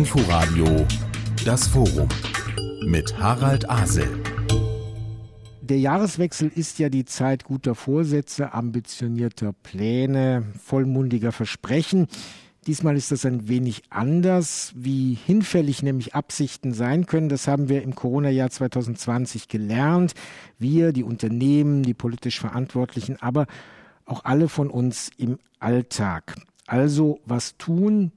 Inforadio Das Forum mit Harald Asel. Der Jahreswechsel ist ja die Zeit guter Vorsätze, ambitionierter Pläne, vollmundiger Versprechen. Diesmal ist das ein wenig anders, wie hinfällig nämlich Absichten sein können. Das haben wir im Corona-Jahr 2020 gelernt. Wir, die Unternehmen, die politisch Verantwortlichen, aber auch alle von uns im Alltag. Also was tun,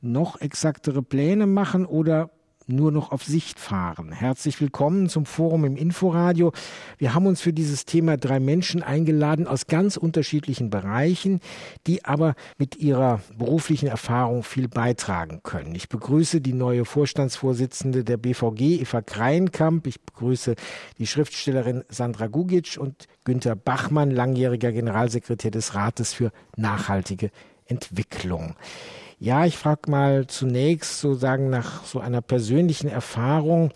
noch exaktere Pläne machen oder nur noch auf Sicht fahren. Herzlich willkommen zum Forum im Inforadio. Wir haben uns für dieses Thema drei Menschen eingeladen aus ganz unterschiedlichen Bereichen, die aber mit ihrer beruflichen Erfahrung viel beitragen können. Ich begrüße die neue Vorstandsvorsitzende der BVG, Eva Kreinkamp. Ich begrüße die Schriftstellerin Sandra Gugic und Günter Bachmann, langjähriger Generalsekretär des Rates für nachhaltige Entwicklung. Ja, ich frage mal zunächst sozusagen nach so einer persönlichen Erfahrung.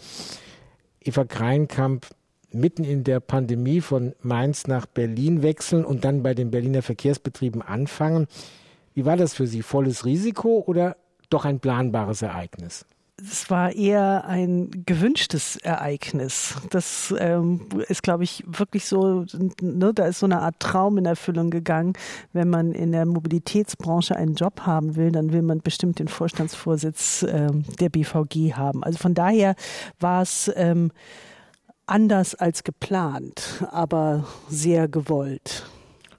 Eva Kreinkamp mitten in der Pandemie von Mainz nach Berlin wechseln und dann bei den Berliner Verkehrsbetrieben anfangen. Wie war das für Sie? Volles Risiko oder doch ein planbares Ereignis? Es war eher ein gewünschtes Ereignis. Das ähm, ist, glaube ich, wirklich so, ne, da ist so eine Art Traum in Erfüllung gegangen. Wenn man in der Mobilitätsbranche einen Job haben will, dann will man bestimmt den Vorstandsvorsitz ähm, der BVG haben. Also von daher war es ähm, anders als geplant, aber sehr gewollt.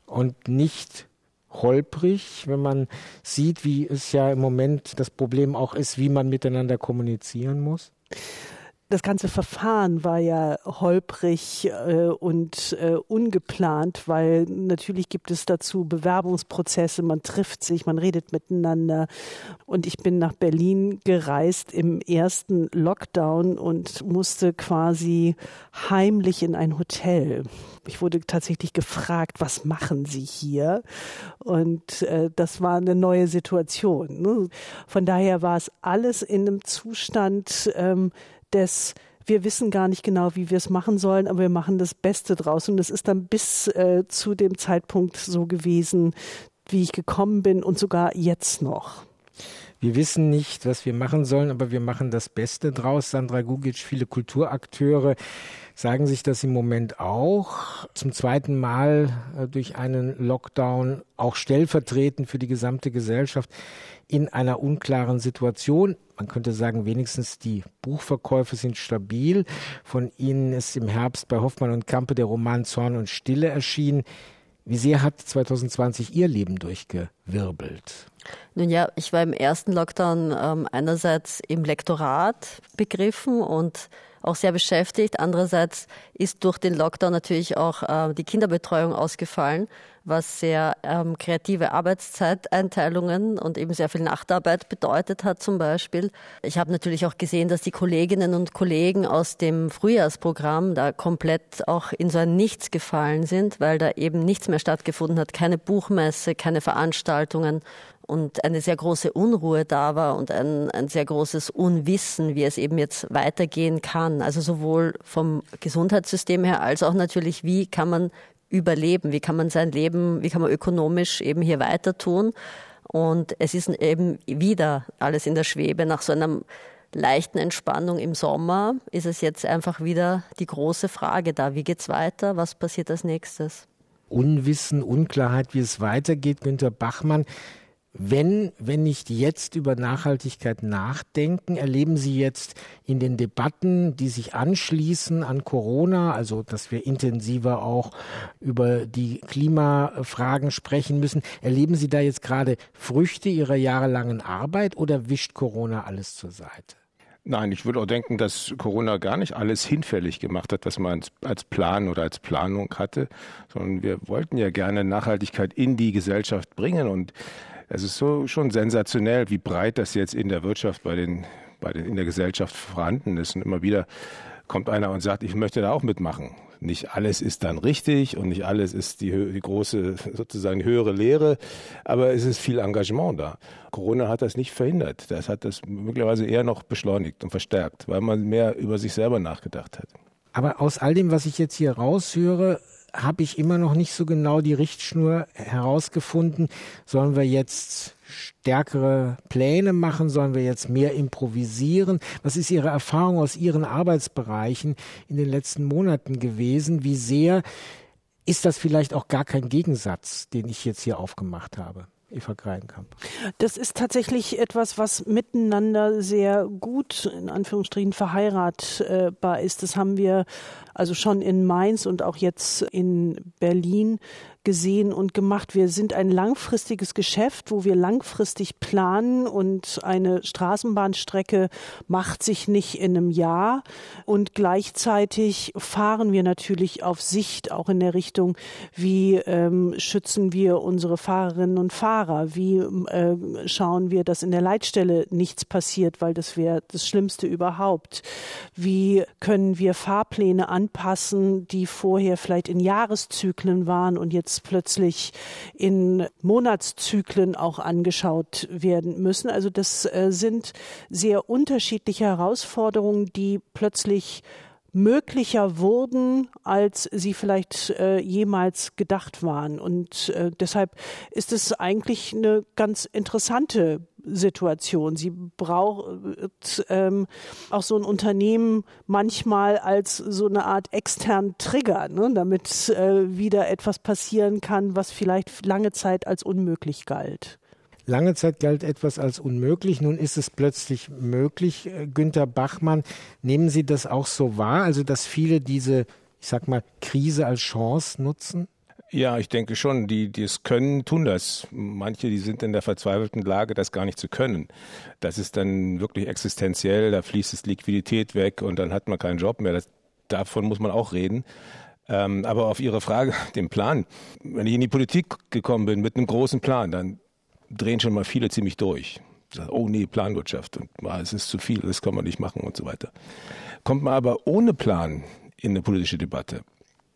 Und nicht holprig, wenn man sieht, wie es ja im Moment das Problem auch ist, wie man miteinander kommunizieren muss? Das ganze Verfahren war ja holprig äh, und äh, ungeplant, weil natürlich gibt es dazu Bewerbungsprozesse, man trifft sich, man redet miteinander. Und ich bin nach Berlin gereist im ersten Lockdown und musste quasi heimlich in ein Hotel. Ich wurde tatsächlich gefragt, was machen Sie hier? Und äh, das war eine neue Situation. Ne? Von daher war es alles in einem Zustand, ähm, des wir wissen gar nicht genau, wie wir es machen sollen, aber wir machen das Beste draus. Und es ist dann bis äh, zu dem Zeitpunkt so gewesen, wie ich gekommen bin und sogar jetzt noch. Wir wissen nicht, was wir machen sollen, aber wir machen das Beste draus. Sandra Gugic, viele Kulturakteure sagen sich das im Moment auch. Zum zweiten Mal äh, durch einen Lockdown, auch stellvertretend für die gesamte Gesellschaft in einer unklaren Situation. Man könnte sagen, wenigstens die Buchverkäufe sind stabil. Von Ihnen ist im Herbst bei Hoffmann und Kampe der Roman Zorn und Stille erschienen. Wie sehr hat 2020 Ihr Leben durchgewirbelt? Nun ja, ich war im ersten Lockdown ähm, einerseits im Lektorat begriffen und auch sehr beschäftigt. Andererseits ist durch den Lockdown natürlich auch äh, die Kinderbetreuung ausgefallen, was sehr ähm, kreative Arbeitszeiteinteilungen und eben sehr viel Nachtarbeit bedeutet hat zum Beispiel. Ich habe natürlich auch gesehen, dass die Kolleginnen und Kollegen aus dem Frühjahrsprogramm da komplett auch in so ein Nichts gefallen sind, weil da eben nichts mehr stattgefunden hat, keine Buchmesse, keine Veranstaltungen und eine sehr große Unruhe da war und ein, ein sehr großes Unwissen, wie es eben jetzt weitergehen kann. Also sowohl vom Gesundheitssystem her als auch natürlich, wie kann man überleben, wie kann man sein Leben, wie kann man ökonomisch eben hier weiter tun. Und es ist eben wieder alles in der Schwebe. Nach so einer leichten Entspannung im Sommer ist es jetzt einfach wieder die große Frage da. Wie geht's weiter? Was passiert als nächstes? Unwissen, Unklarheit, wie es weitergeht. Günter Bachmann, wenn, wenn nicht jetzt über Nachhaltigkeit nachdenken, erleben Sie jetzt in den Debatten, die sich anschließen an Corona, also dass wir intensiver auch über die Klimafragen sprechen müssen, erleben Sie da jetzt gerade Früchte Ihrer jahrelangen Arbeit oder wischt Corona alles zur Seite? Nein, ich würde auch denken, dass Corona gar nicht alles hinfällig gemacht hat, was man als Plan oder als Planung hatte, sondern wir wollten ja gerne Nachhaltigkeit in die Gesellschaft bringen und es ist so schon sensationell, wie breit das jetzt in der Wirtschaft, bei den, bei den, in der Gesellschaft vorhanden ist. Und immer wieder kommt einer und sagt, ich möchte da auch mitmachen. Nicht alles ist dann richtig und nicht alles ist die, die große, sozusagen höhere Lehre, aber es ist viel Engagement da. Corona hat das nicht verhindert. Das hat das möglicherweise eher noch beschleunigt und verstärkt, weil man mehr über sich selber nachgedacht hat. Aber aus all dem, was ich jetzt hier raushöre, habe ich immer noch nicht so genau die Richtschnur herausgefunden. Sollen wir jetzt stärkere Pläne machen? Sollen wir jetzt mehr improvisieren? Was ist Ihre Erfahrung aus Ihren Arbeitsbereichen in den letzten Monaten gewesen? Wie sehr ist das vielleicht auch gar kein Gegensatz, den ich jetzt hier aufgemacht habe? Eva Kreinkamp. Das ist tatsächlich etwas, was miteinander sehr gut in Anführungsstrichen verheiratbar ist. Das haben wir also schon in Mainz und auch jetzt in Berlin gesehen und gemacht. Wir sind ein langfristiges Geschäft, wo wir langfristig planen und eine Straßenbahnstrecke macht sich nicht in einem Jahr. Und gleichzeitig fahren wir natürlich auf Sicht auch in der Richtung, wie ähm, schützen wir unsere Fahrerinnen und Fahrer, wie äh, schauen wir, dass in der Leitstelle nichts passiert, weil das wäre das Schlimmste überhaupt. Wie können wir Fahrpläne anpassen, die vorher vielleicht in Jahreszyklen waren und jetzt plötzlich in Monatszyklen auch angeschaut werden müssen. Also das äh, sind sehr unterschiedliche Herausforderungen, die plötzlich möglicher wurden, als sie vielleicht äh, jemals gedacht waren. Und äh, deshalb ist es eigentlich eine ganz interessante Situation. Sie braucht ähm, auch so ein Unternehmen manchmal als so eine Art externen Trigger, ne, damit äh, wieder etwas passieren kann, was vielleicht lange Zeit als unmöglich galt. Lange Zeit galt etwas als unmöglich, nun ist es plötzlich möglich. Äh, Günter Bachmann, nehmen Sie das auch so wahr, also dass viele diese, ich sag mal, Krise als Chance nutzen? Ja, ich denke schon, die, die es können, tun das. Manche, die sind in der verzweifelten Lage, das gar nicht zu können. Das ist dann wirklich existenziell, da fließt es Liquidität weg und dann hat man keinen Job mehr. Das, davon muss man auch reden. Ähm, aber auf Ihre Frage, den Plan. Wenn ich in die Politik gekommen bin mit einem großen Plan, dann drehen schon mal viele ziemlich durch. Oh nee, Planwirtschaft und ah, es ist zu viel, das kann man nicht machen und so weiter. Kommt man aber ohne Plan in eine politische Debatte,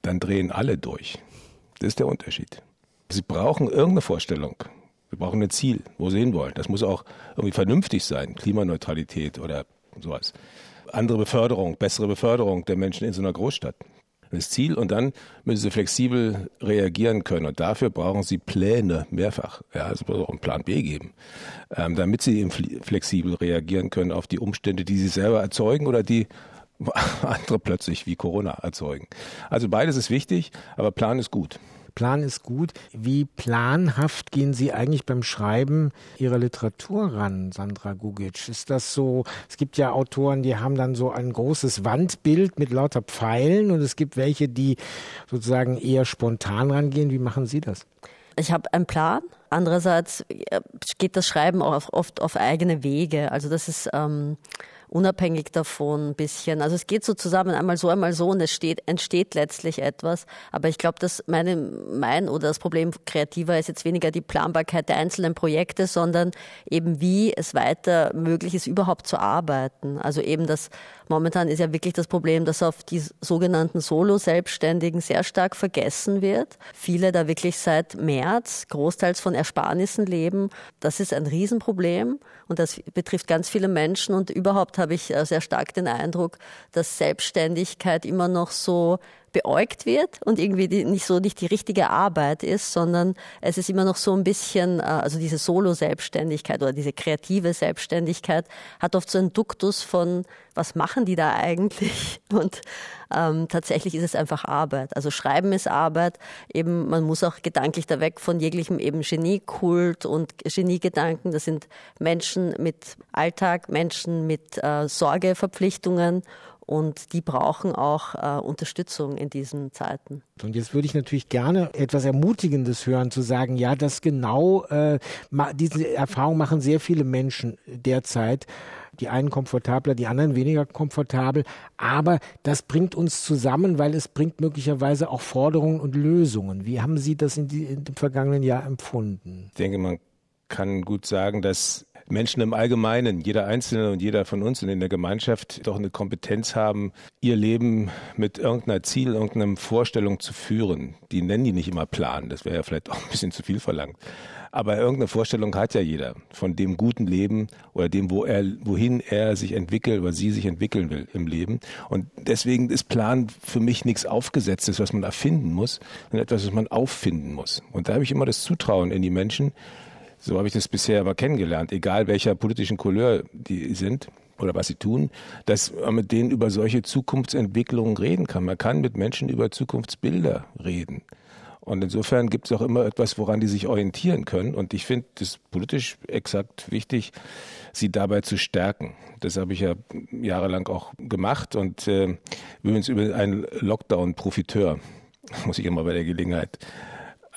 dann drehen alle durch. Das ist der Unterschied. Sie brauchen irgendeine Vorstellung. Sie brauchen ein Ziel, wo sie hinwollen. Das muss auch irgendwie vernünftig sein. Klimaneutralität oder sowas. Andere Beförderung, bessere Beförderung der Menschen in so einer Großstadt. Das Ziel und dann müssen sie flexibel reagieren können. Und dafür brauchen sie Pläne mehrfach. Ja, es muss auch einen Plan B geben, ähm, damit sie flexibel reagieren können auf die Umstände, die sie selber erzeugen oder die andere plötzlich wie Corona erzeugen. Also beides ist wichtig, aber Plan ist gut. Plan ist gut. Wie planhaft gehen Sie eigentlich beim Schreiben Ihrer Literatur ran, Sandra Gugic? Ist das so, es gibt ja Autoren, die haben dann so ein großes Wandbild mit lauter Pfeilen und es gibt welche, die sozusagen eher spontan rangehen. Wie machen Sie das? Ich habe einen Plan. Andererseits äh, geht das Schreiben auch oft auf eigene Wege. Also das ist ähm, unabhängig davon ein bisschen. Also es geht so zusammen, einmal so, einmal so und es steht, entsteht letztlich etwas. Aber ich glaube, dass meine, mein oder das Problem kreativer ist jetzt weniger die Planbarkeit der einzelnen Projekte, sondern eben wie es weiter möglich ist, überhaupt zu arbeiten. Also eben das, momentan ist ja wirklich das Problem, dass auf die sogenannten Solo-Selbstständigen sehr stark vergessen wird. Viele da wirklich seit März großteils von Ersparnissen leben. Das ist ein Riesenproblem und das betrifft ganz viele Menschen. Und überhaupt habe ich äh, sehr stark den Eindruck, dass Selbstständigkeit immer noch so beäugt wird und irgendwie die, nicht so nicht die richtige Arbeit ist, sondern es ist immer noch so ein bisschen, äh, also diese Solo-Selbstständigkeit oder diese kreative Selbstständigkeit hat oft so einen Duktus von, was machen die da eigentlich? Und ähm, tatsächlich ist es einfach Arbeit. Also Schreiben ist Arbeit. Eben, man muss auch gedanklich da weg von jeglichem eben Geniekult und Geniegedanken. Das sind Menschen mit Alltag, Menschen mit äh, Sorgeverpflichtungen und die brauchen auch äh, Unterstützung in diesen Zeiten. Und jetzt würde ich natürlich gerne etwas Ermutigendes hören, zu sagen, ja, das genau, äh, diese Erfahrung machen sehr viele Menschen derzeit. Die einen komfortabler, die anderen weniger komfortabel. Aber das bringt uns zusammen, weil es bringt möglicherweise auch Forderungen und Lösungen. Wie haben Sie das in, die, in dem vergangenen Jahr empfunden? Ich denke, man kann gut sagen, dass Menschen im Allgemeinen, jeder Einzelne und jeder von uns und in der Gemeinschaft doch eine Kompetenz haben, ihr Leben mit irgendeiner Ziel, irgendeiner Vorstellung zu führen. Die nennen die nicht immer Plan, das wäre ja vielleicht auch ein bisschen zu viel verlangt. Aber irgendeine Vorstellung hat ja jeder von dem guten Leben oder dem, wo er, wohin er sich entwickelt oder sie sich entwickeln will im Leben. Und deswegen ist Plan für mich nichts Aufgesetztes, was man erfinden muss, sondern etwas, was man auffinden muss. Und da habe ich immer das Zutrauen in die Menschen. So habe ich das bisher aber kennengelernt, egal welcher politischen Couleur die sind oder was sie tun, dass man mit denen über solche Zukunftsentwicklungen reden kann. Man kann mit Menschen über Zukunftsbilder reden. Und insofern gibt es auch immer etwas, woran die sich orientieren können. Und ich finde es politisch exakt wichtig, sie dabei zu stärken. Das habe ich ja jahrelang auch gemacht und äh, übrigens über einen Lockdown-Profiteur, muss ich immer bei der Gelegenheit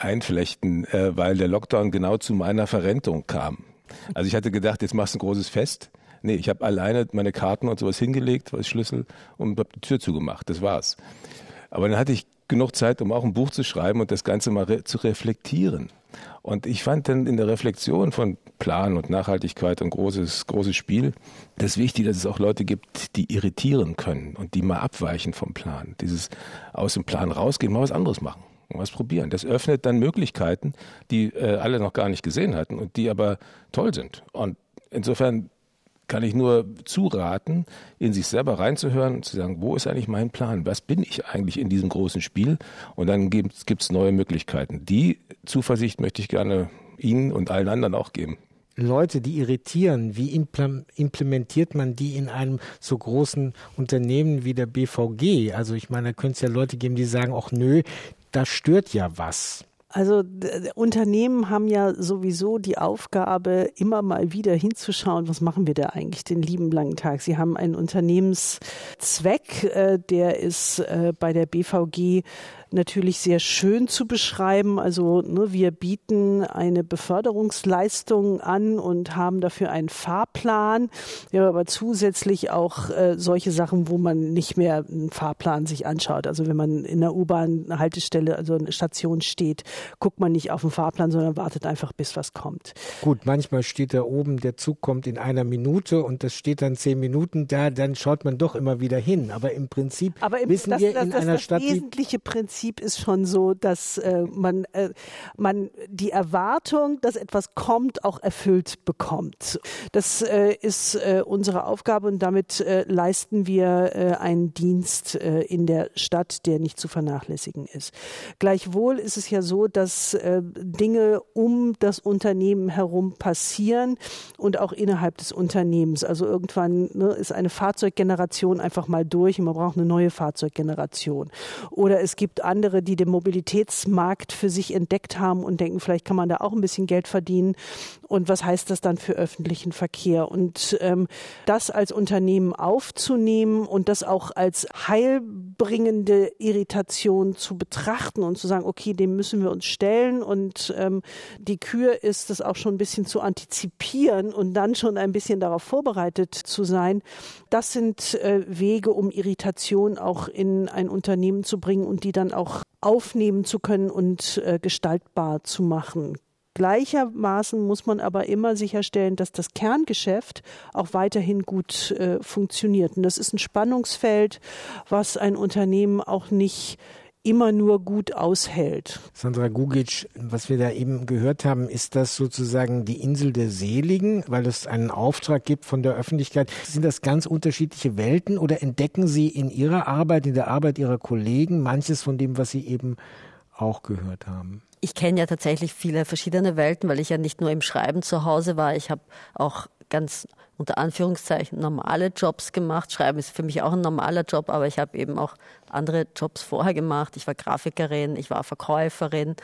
einflechten, äh, weil der Lockdown genau zu meiner Verrentung kam. Also ich hatte gedacht, jetzt machst du ein großes Fest. Nee, ich habe alleine meine Karten und sowas hingelegt, was Schlüssel und habe die Tür zugemacht. Das war's. Aber dann hatte ich genug Zeit, um auch ein Buch zu schreiben und das Ganze mal re zu reflektieren. Und ich fand dann in der Reflexion von Plan und Nachhaltigkeit ein großes, großes Spiel. Das wichtig, dass es auch Leute gibt, die irritieren können und die mal abweichen vom Plan. Dieses aus dem Plan rausgehen, mal was anderes machen was probieren. Das öffnet dann Möglichkeiten, die äh, alle noch gar nicht gesehen hatten und die aber toll sind. Und insofern kann ich nur zuraten, in sich selber reinzuhören und zu sagen, wo ist eigentlich mein Plan? Was bin ich eigentlich in diesem großen Spiel? Und dann gibt es neue Möglichkeiten. Die Zuversicht möchte ich gerne Ihnen und allen anderen auch geben. Leute, die irritieren, wie implementiert man die in einem so großen Unternehmen wie der BVG? Also ich meine, da könnte es ja Leute geben, die sagen, ach nö, da stört ja was. Also Unternehmen haben ja sowieso die Aufgabe, immer mal wieder hinzuschauen, was machen wir da eigentlich den lieben langen Tag. Sie haben einen Unternehmenszweck, äh, der ist äh, bei der BVG natürlich sehr schön zu beschreiben. Also ne, wir bieten eine Beförderungsleistung an und haben dafür einen Fahrplan. Wir haben aber zusätzlich auch äh, solche Sachen, wo man nicht mehr einen Fahrplan sich anschaut. Also wenn man in der U-Bahn-Haltestelle, also eine Station steht, guckt man nicht auf den Fahrplan, sondern wartet einfach, bis was kommt. Gut, manchmal steht da oben, der Zug kommt in einer Minute und das steht dann zehn Minuten da, dann schaut man doch immer wieder hin. Aber im Prinzip aber im, wissen das, wir das, in das, einer das Stadt. Das wesentliche Prinzip Prinzip ist schon so, dass äh, man, äh, man die Erwartung, dass etwas kommt, auch erfüllt bekommt. Das äh, ist äh, unsere Aufgabe und damit äh, leisten wir äh, einen Dienst in der Stadt, der nicht zu vernachlässigen ist. Gleichwohl ist es ja so, dass Dinge um das Unternehmen herum passieren und auch innerhalb des Unternehmens. Also irgendwann ne, ist eine Fahrzeuggeneration einfach mal durch und man braucht eine neue Fahrzeuggeneration. Oder es gibt andere, die den Mobilitätsmarkt für sich entdeckt haben und denken, vielleicht kann man da auch ein bisschen Geld verdienen. Und was heißt das dann für öffentlichen Verkehr? Und ähm, das als Unternehmen aufzunehmen und das auch als heilbringende Irritation zu betrachten und zu sagen, okay, dem müssen wir uns stellen und ähm, die Kür ist es auch schon ein bisschen zu antizipieren und dann schon ein bisschen darauf vorbereitet zu sein. Das sind äh, Wege, um Irritation auch in ein Unternehmen zu bringen und die dann auch auch aufnehmen zu können und äh, gestaltbar zu machen. Gleichermaßen muss man aber immer sicherstellen, dass das Kerngeschäft auch weiterhin gut äh, funktioniert. Und das ist ein Spannungsfeld, was ein Unternehmen auch nicht immer nur gut aushält. Sandra Gugic, was wir da eben gehört haben, ist das sozusagen die Insel der Seligen, weil es einen Auftrag gibt von der Öffentlichkeit. Sind das ganz unterschiedliche Welten oder entdecken Sie in Ihrer Arbeit, in der Arbeit Ihrer Kollegen manches von dem, was Sie eben auch gehört haben? Ich kenne ja tatsächlich viele verschiedene Welten, weil ich ja nicht nur im Schreiben zu Hause war. Ich habe auch ganz unter Anführungszeichen normale Jobs gemacht. Schreiben ist für mich auch ein normaler Job, aber ich habe eben auch andere Jobs vorher gemacht. Ich war Grafikerin, ich war Verkäuferin,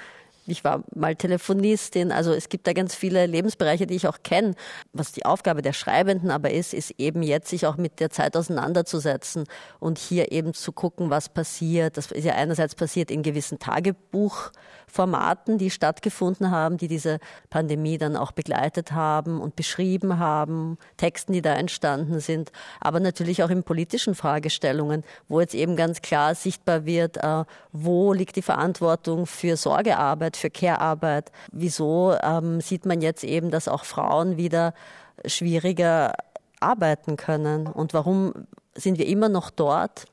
ich war mal Telefonistin. Also es gibt da ganz viele Lebensbereiche, die ich auch kenne. Was die Aufgabe der Schreibenden aber ist, ist eben jetzt sich auch mit der Zeit auseinanderzusetzen und hier eben zu gucken, was passiert. Das ist ja einerseits passiert in gewissen Tagebuchformaten, die stattgefunden haben, die diese Pandemie dann auch begleitet haben und beschrieben haben, Texten, die da entstanden sind, aber natürlich auch in politischen Fragestellungen, wo jetzt eben ganz klar sichtbar wird, äh, wo liegt die Verantwortung für Sorgearbeit, für Care-Arbeit. Wieso ähm, sieht man jetzt eben, dass auch Frauen wieder schwieriger arbeiten können? Und warum sind wir immer noch dort?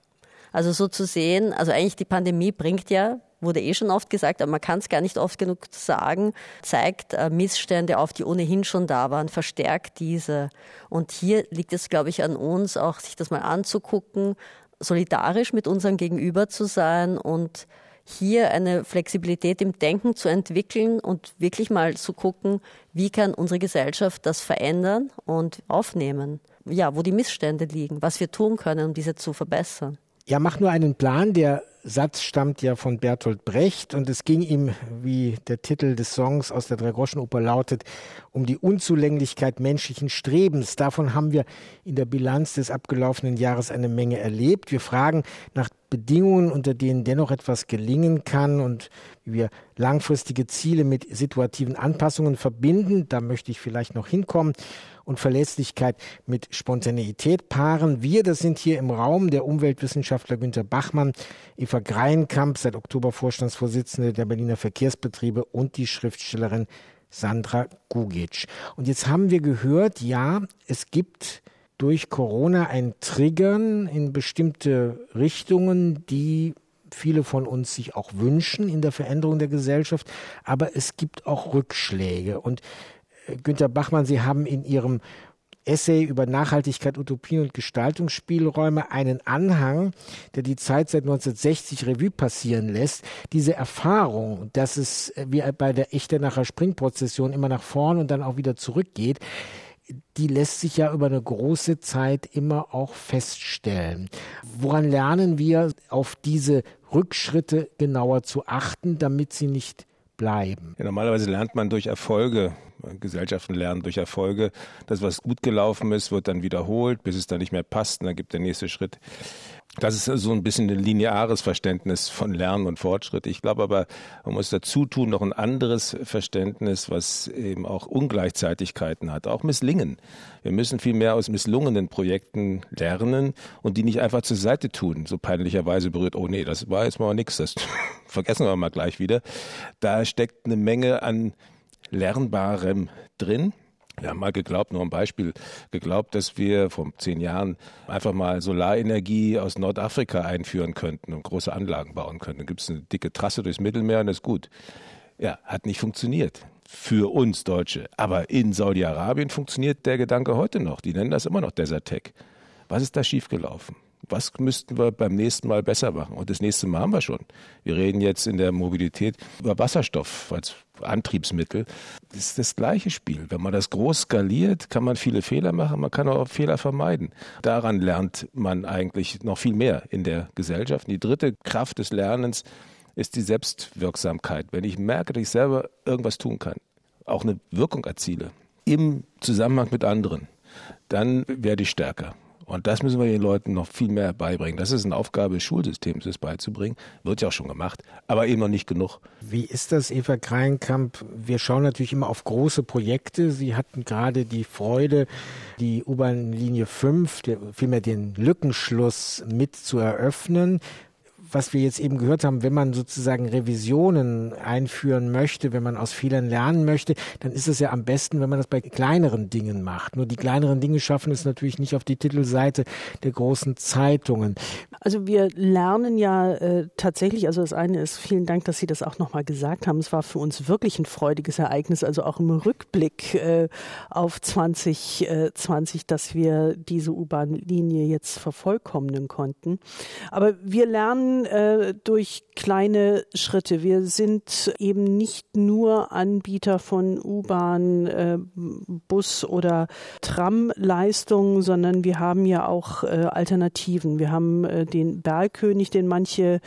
Also so zu sehen, also eigentlich die Pandemie bringt ja wurde eh schon oft gesagt, aber man kann es gar nicht oft genug sagen, zeigt äh, Missstände auf, die ohnehin schon da waren, verstärkt diese. Und hier liegt es, glaube ich, an uns, auch sich das mal anzugucken, solidarisch mit unserem Gegenüber zu sein und hier eine Flexibilität im Denken zu entwickeln und wirklich mal zu gucken, wie kann unsere Gesellschaft das verändern und aufnehmen. Ja, wo die Missstände liegen, was wir tun können, um diese zu verbessern. Ja, mach nur einen Plan, der Satz stammt ja von Bertolt Brecht und es ging ihm, wie der Titel des Songs aus der Dreigroschenoper lautet, um die Unzulänglichkeit menschlichen Strebens. Davon haben wir in der Bilanz des abgelaufenen Jahres eine Menge erlebt. Wir fragen nach Bedingungen, unter denen dennoch etwas gelingen kann und wie wir langfristige Ziele mit situativen Anpassungen verbinden. Da möchte ich vielleicht noch hinkommen und Verlässlichkeit mit Spontaneität paaren. Wir, das sind hier im Raum der Umweltwissenschaftler Günter Bachmann, Eva Greinkamp, seit Oktober Vorstandsvorsitzende der Berliner Verkehrsbetriebe und die Schriftstellerin Sandra Gugic. Und jetzt haben wir gehört, ja, es gibt durch Corona ein Triggern in bestimmte Richtungen, die viele von uns sich auch wünschen in der Veränderung der Gesellschaft, aber es gibt auch Rückschläge. Und Günter Bachmann, Sie haben in Ihrem Essay über Nachhaltigkeit, Utopien und Gestaltungsspielräume einen Anhang, der die Zeit seit 1960 Revue passieren lässt. Diese Erfahrung, dass es wie bei der Echtenacher Springprozession immer nach vorn und dann auch wieder zurückgeht, die lässt sich ja über eine große Zeit immer auch feststellen. Woran lernen wir, auf diese Rückschritte genauer zu achten, damit sie nicht bleiben? Ja, normalerweise lernt man durch Erfolge. Gesellschaften lernen durch Erfolge. Das, was gut gelaufen ist, wird dann wiederholt, bis es dann nicht mehr passt und dann gibt der nächste Schritt. Das ist so ein bisschen ein lineares Verständnis von Lernen und Fortschritt. Ich glaube aber, man muss dazu tun noch ein anderes Verständnis, was eben auch Ungleichzeitigkeiten hat, auch Misslingen. Wir müssen viel mehr aus misslungenen Projekten lernen und die nicht einfach zur Seite tun, so peinlicherweise berührt, oh nee, das war jetzt mal nichts, das vergessen wir mal gleich wieder. Da steckt eine Menge an Lernbarem drin. Wir haben mal geglaubt, nur ein Beispiel, geglaubt, dass wir vor zehn Jahren einfach mal Solarenergie aus Nordafrika einführen könnten und große Anlagen bauen könnten. Dann gibt es eine dicke Trasse durchs Mittelmeer und das ist gut. Ja, hat nicht funktioniert. Für uns Deutsche. Aber in Saudi-Arabien funktioniert der Gedanke heute noch. Die nennen das immer noch Desert Tech. Was ist da schiefgelaufen? Was müssten wir beim nächsten Mal besser machen? Und das nächste Mal haben wir schon. Wir reden jetzt in der Mobilität über Wasserstoff als Antriebsmittel. Das ist das gleiche Spiel. Wenn man das groß skaliert, kann man viele Fehler machen, man kann auch Fehler vermeiden. Daran lernt man eigentlich noch viel mehr in der Gesellschaft. Die dritte Kraft des Lernens ist die Selbstwirksamkeit. Wenn ich merke, dass ich selber irgendwas tun kann, auch eine Wirkung erziele, im Zusammenhang mit anderen, dann werde ich stärker. Und das müssen wir den Leuten noch viel mehr beibringen. Das ist eine Aufgabe des Schulsystems, das beizubringen. Wird ja auch schon gemacht, aber eben noch nicht genug. Wie ist das, Eva Kreinkamp? Wir schauen natürlich immer auf große Projekte. Sie hatten gerade die Freude, die U-Bahn-Linie 5, vielmehr den Lückenschluss mit zu eröffnen was wir jetzt eben gehört haben, wenn man sozusagen Revisionen einführen möchte, wenn man aus Fehlern lernen möchte, dann ist es ja am besten, wenn man das bei kleineren Dingen macht. Nur die kleineren Dinge schaffen es natürlich nicht auf die Titelseite der großen Zeitungen. Also wir lernen ja äh, tatsächlich, also das eine ist, vielen Dank, dass Sie das auch nochmal gesagt haben. Es war für uns wirklich ein freudiges Ereignis, also auch im Rückblick äh, auf 2020, äh, dass wir diese U-Bahn-Linie jetzt vervollkommnen konnten. Aber wir lernen äh, durch kleine Schritte. Wir sind eben nicht nur Anbieter von U-Bahn, äh, Bus oder Tramleistungen, sondern wir haben ja auch äh, Alternativen. Wir haben äh, den Bergkönig, den manche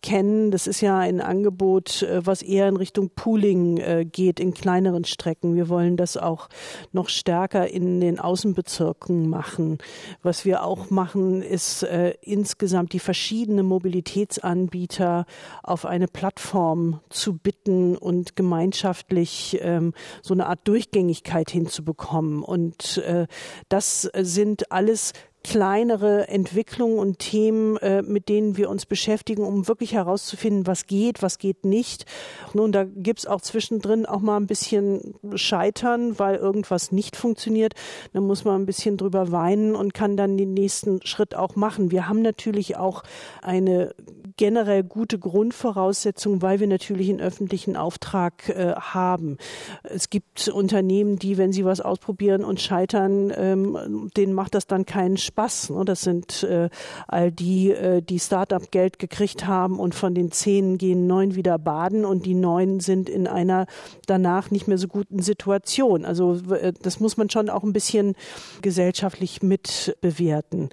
kennen. Das ist ja ein Angebot, äh, was eher in Richtung Pooling äh, geht, in kleineren Strecken. Wir wollen das auch noch stärker in den Außenbezirken machen. Was wir auch machen, ist insgesamt die verschiedene Mobilität Mobilitätsanbieter auf eine Plattform zu bitten und gemeinschaftlich ähm, so eine Art Durchgängigkeit hinzubekommen. Und äh, das sind alles kleinere Entwicklungen und Themen, äh, mit denen wir uns beschäftigen, um wirklich herauszufinden, was geht, was geht nicht. Nun, da gibt's auch zwischendrin auch mal ein bisschen Scheitern, weil irgendwas nicht funktioniert. Da muss man ein bisschen drüber weinen und kann dann den nächsten Schritt auch machen. Wir haben natürlich auch eine generell gute Grundvoraussetzungen, weil wir natürlich einen öffentlichen Auftrag äh, haben. Es gibt Unternehmen, die, wenn sie was ausprobieren und scheitern, ähm, denen macht das dann keinen Spaß. Ne? Das sind äh, all die, äh, die Start-up-Geld gekriegt haben und von den zehn gehen neun wieder baden und die neun sind in einer danach nicht mehr so guten Situation. Also äh, das muss man schon auch ein bisschen gesellschaftlich mit bewerten.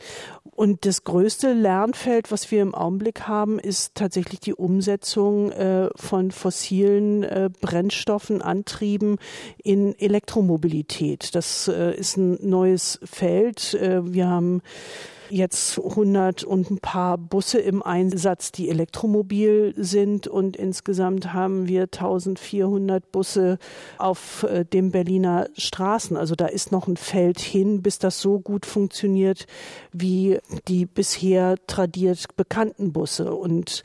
Und das größte Lernfeld, was wir im Augenblick haben, ist tatsächlich die Umsetzung äh, von fossilen äh, Brennstoffen, Antrieben in Elektromobilität. Das äh, ist ein neues Feld. Äh, wir haben jetzt 100 und ein paar Busse im Einsatz, die elektromobil sind und insgesamt haben wir 1400 Busse auf äh, den Berliner Straßen. Also da ist noch ein Feld hin, bis das so gut funktioniert wie die bisher tradiert bekannten Busse und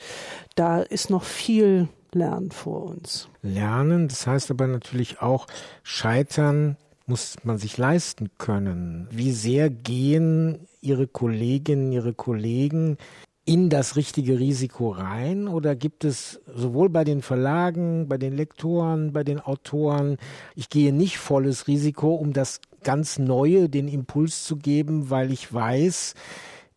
da ist noch viel Lernen vor uns. Lernen, das heißt aber natürlich auch Scheitern muss man sich leisten können. Wie sehr gehen Ihre Kolleginnen, Ihre Kollegen in das richtige Risiko rein oder gibt es sowohl bei den Verlagen, bei den Lektoren, bei den Autoren, ich gehe nicht volles Risiko, um das ganz Neue, den Impuls zu geben, weil ich weiß,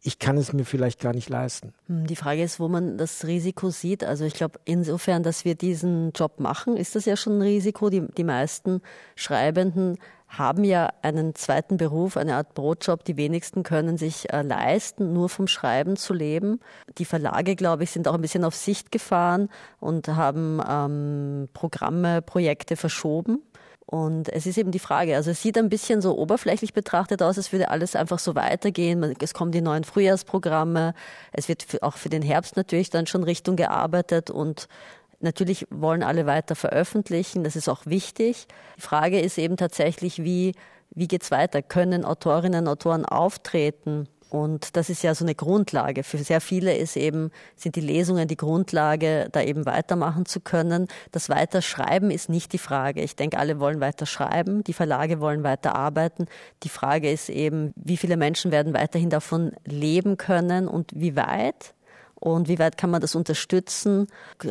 ich kann es mir vielleicht gar nicht leisten. Hm, die Frage ist, wo man das Risiko sieht. Also ich glaube, insofern, dass wir diesen Job machen, ist das ja schon ein Risiko. Die, die meisten Schreibenden haben ja einen zweiten Beruf, eine Art Brotjob. Die wenigsten können sich äh, leisten, nur vom Schreiben zu leben. Die Verlage, glaube ich, sind auch ein bisschen auf Sicht gefahren und haben ähm, Programme, Projekte verschoben. Und es ist eben die Frage, also es sieht ein bisschen so oberflächlich betrachtet aus, es würde alles einfach so weitergehen. Es kommen die neuen Frühjahrsprogramme. Es wird auch für den Herbst natürlich dann schon Richtung gearbeitet und Natürlich wollen alle weiter veröffentlichen, das ist auch wichtig. Die Frage ist eben tatsächlich, wie, wie geht's weiter? Können Autorinnen und Autoren auftreten? Und das ist ja so eine Grundlage. Für sehr viele ist eben, sind die Lesungen die Grundlage, da eben weitermachen zu können. Das Weiterschreiben ist nicht die Frage. Ich denke, alle wollen weiter schreiben. Die Verlage wollen weiter arbeiten. Die Frage ist eben, wie viele Menschen werden weiterhin davon leben können und wie weit? Und wie weit kann man das unterstützen?